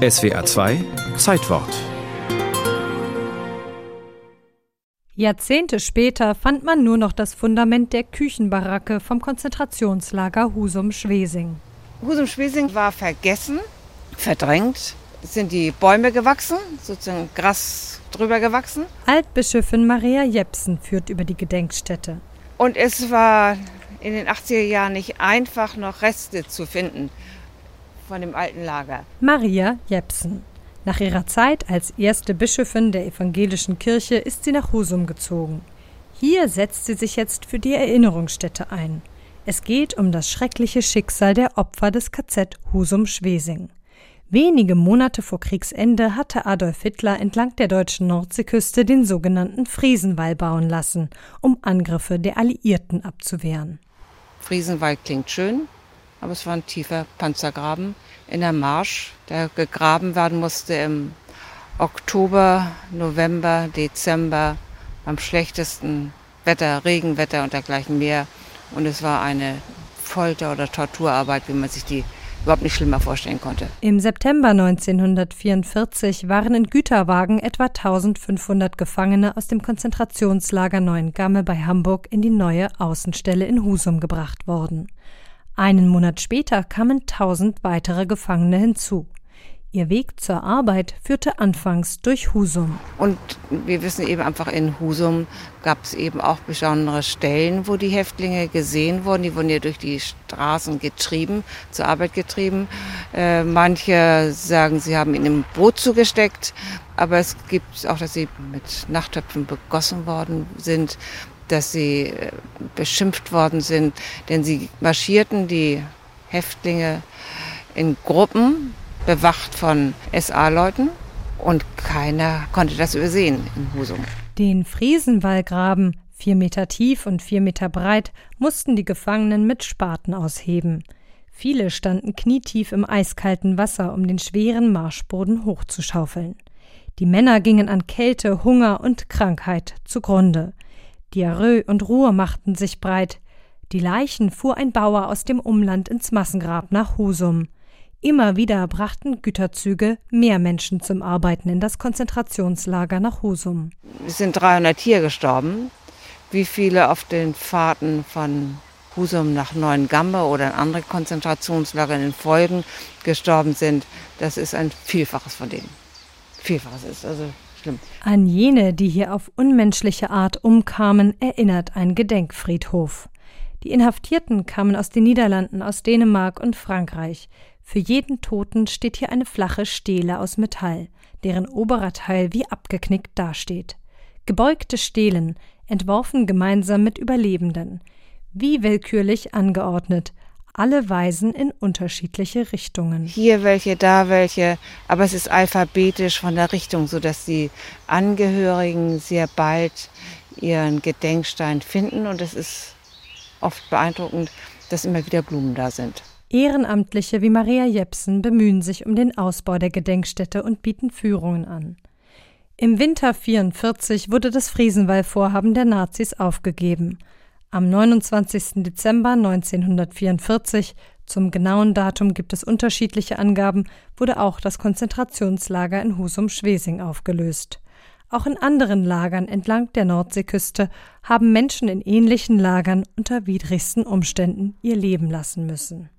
SWA 2 Zeitwort Jahrzehnte später fand man nur noch das Fundament der Küchenbaracke vom Konzentrationslager Husum-Schwesing. Husum-Schwesing war vergessen, verdrängt. Es sind die Bäume gewachsen, sozusagen Gras drüber gewachsen. Altbischöfin Maria Jepsen führt über die Gedenkstätte. Und es war in den 80er Jahren nicht einfach, noch Reste zu finden von dem alten Lager. Maria Jepsen. Nach ihrer Zeit als erste Bischöfin der evangelischen Kirche ist sie nach Husum gezogen. Hier setzt sie sich jetzt für die Erinnerungsstätte ein. Es geht um das schreckliche Schicksal der Opfer des KZ Husum-Schwesing. Wenige Monate vor Kriegsende hatte Adolf Hitler entlang der deutschen Nordseeküste den sogenannten Friesenwall bauen lassen, um Angriffe der Alliierten abzuwehren. Friesenwall klingt schön, aber es war ein tiefer Panzergraben in der Marsch, der gegraben werden musste im Oktober, November, Dezember, beim schlechtesten Wetter, Regenwetter und dergleichen mehr. Und es war eine Folter- oder Torturarbeit, wie man sich die überhaupt nicht schlimmer vorstellen konnte. Im September 1944 waren in Güterwagen etwa 1500 Gefangene aus dem Konzentrationslager Neuengamme bei Hamburg in die neue Außenstelle in Husum gebracht worden. Einen Monat später kamen tausend weitere Gefangene hinzu. Ihr Weg zur Arbeit führte anfangs durch Husum. Und wir wissen eben einfach, in Husum gab es eben auch besondere Stellen, wo die Häftlinge gesehen wurden. Die wurden ja durch die Straßen getrieben, zur Arbeit getrieben. Äh, manche sagen, sie haben in einem Boot zugesteckt. Aber es gibt auch, dass sie mit Nachttöpfen begossen worden sind dass sie äh, beschimpft worden sind, denn sie marschierten die Häftlinge in Gruppen, bewacht von SA-Leuten und keiner konnte das übersehen in Husum. Den Friesenwallgraben, vier Meter tief und vier Meter breit, mussten die Gefangenen mit Spaten ausheben. Viele standen knietief im eiskalten Wasser, um den schweren Marschboden hochzuschaufeln. Die Männer gingen an Kälte, Hunger und Krankheit zugrunde. Diarrhoe und Ruhe machten sich breit. Die Leichen fuhr ein Bauer aus dem Umland ins Massengrab nach Husum. Immer wieder brachten Güterzüge mehr Menschen zum Arbeiten in das Konzentrationslager nach Husum. Es sind 300 hier gestorben. Wie viele auf den Fahrten von Husum nach Neuengamme oder in andere Konzentrationslager in den Folgen gestorben sind, das ist ein Vielfaches von denen. Vielfaches ist also Schlimm. An jene, die hier auf unmenschliche Art umkamen, erinnert ein Gedenkfriedhof. Die Inhaftierten kamen aus den Niederlanden, aus Dänemark und Frankreich. Für jeden Toten steht hier eine flache Stele aus Metall, deren oberer Teil wie abgeknickt dasteht. Gebeugte Stelen, entworfen gemeinsam mit Überlebenden. Wie willkürlich angeordnet, alle weisen in unterschiedliche Richtungen. Hier welche, da welche, aber es ist alphabetisch von der Richtung, sodass die Angehörigen sehr bald ihren Gedenkstein finden und es ist oft beeindruckend, dass immer wieder Blumen da sind. Ehrenamtliche wie Maria Jepsen bemühen sich um den Ausbau der Gedenkstätte und bieten Führungen an. Im Winter 44 wurde das Friesenwall-Vorhaben der Nazis aufgegeben. Am 29. Dezember 1944, zum genauen Datum gibt es unterschiedliche Angaben, wurde auch das Konzentrationslager in Husum-Schwesing aufgelöst. Auch in anderen Lagern entlang der Nordseeküste haben Menschen in ähnlichen Lagern unter widrigsten Umständen ihr Leben lassen müssen